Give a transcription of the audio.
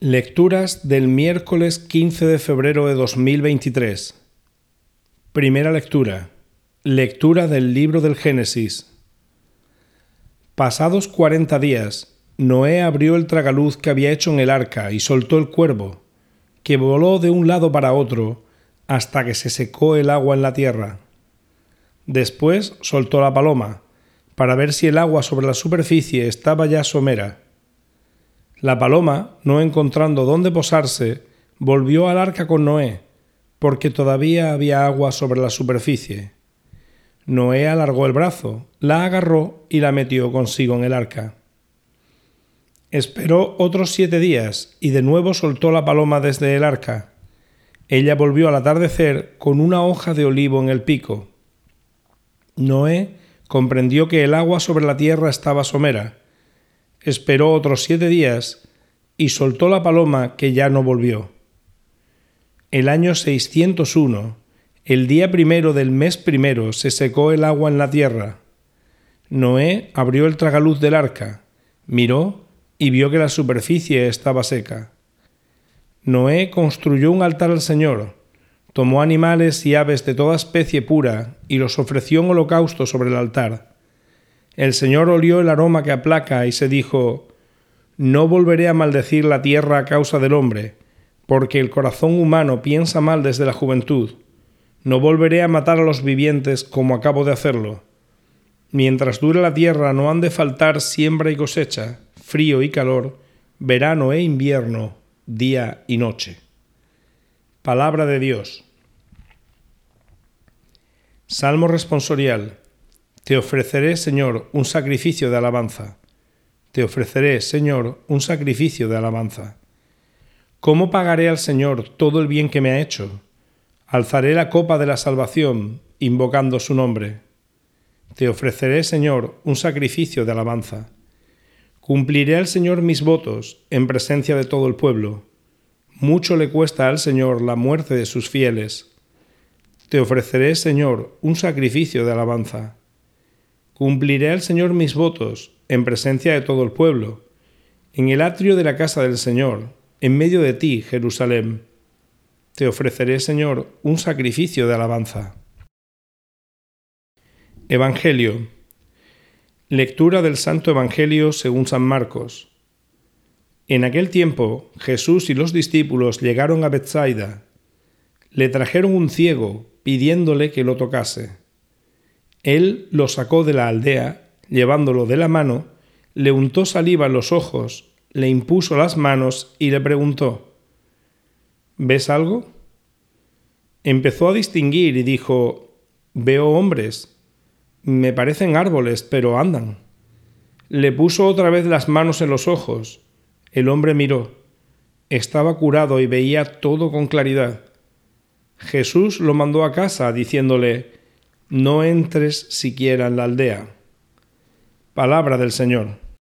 Lecturas del miércoles 15 de febrero de 2023. Primera lectura. Lectura del libro del Génesis. Pasados cuarenta días, Noé abrió el tragaluz que había hecho en el arca y soltó el cuervo, que voló de un lado para otro hasta que se secó el agua en la tierra. Después soltó la paloma, para ver si el agua sobre la superficie estaba ya somera la paloma, no encontrando dónde posarse, volvió al arca con Noé, porque todavía había agua sobre la superficie. Noé alargó el brazo, la agarró y la metió consigo en el arca. Esperó otros siete días y de nuevo soltó la paloma desde el arca. Ella volvió al atardecer con una hoja de olivo en el pico. Noé comprendió que el agua sobre la tierra estaba somera esperó otros siete días y soltó la paloma que ya no volvió. El año 601, el día primero del mes primero, se secó el agua en la tierra. Noé abrió el tragaluz del arca, miró y vio que la superficie estaba seca. Noé construyó un altar al Señor, tomó animales y aves de toda especie pura y los ofreció en holocausto sobre el altar. El Señor olió el aroma que aplaca y se dijo, No volveré a maldecir la tierra a causa del hombre, porque el corazón humano piensa mal desde la juventud. No volveré a matar a los vivientes como acabo de hacerlo. Mientras dure la tierra no han de faltar siembra y cosecha, frío y calor, verano e invierno, día y noche. Palabra de Dios. Salmo responsorial. Te ofreceré, Señor, un sacrificio de alabanza. Te ofreceré, Señor, un sacrificio de alabanza. ¿Cómo pagaré al Señor todo el bien que me ha hecho? Alzaré la copa de la salvación, invocando su nombre. Te ofreceré, Señor, un sacrificio de alabanza. Cumpliré al Señor mis votos en presencia de todo el pueblo. Mucho le cuesta al Señor la muerte de sus fieles. Te ofreceré, Señor, un sacrificio de alabanza. Cumpliré al Señor mis votos en presencia de todo el pueblo, en el atrio de la casa del Señor, en medio de ti, Jerusalén. Te ofreceré, Señor, un sacrificio de alabanza. Evangelio. Lectura del Santo Evangelio según San Marcos. En aquel tiempo Jesús y los discípulos llegaron a Bethsaida. Le trajeron un ciego, pidiéndole que lo tocase. Él lo sacó de la aldea, llevándolo de la mano, le untó saliva en los ojos, le impuso las manos y le preguntó, ¿Ves algo? Empezó a distinguir y dijo, Veo hombres, me parecen árboles, pero andan. Le puso otra vez las manos en los ojos. El hombre miró. Estaba curado y veía todo con claridad. Jesús lo mandó a casa, diciéndole, no entres siquiera en la aldea. Palabra del Señor.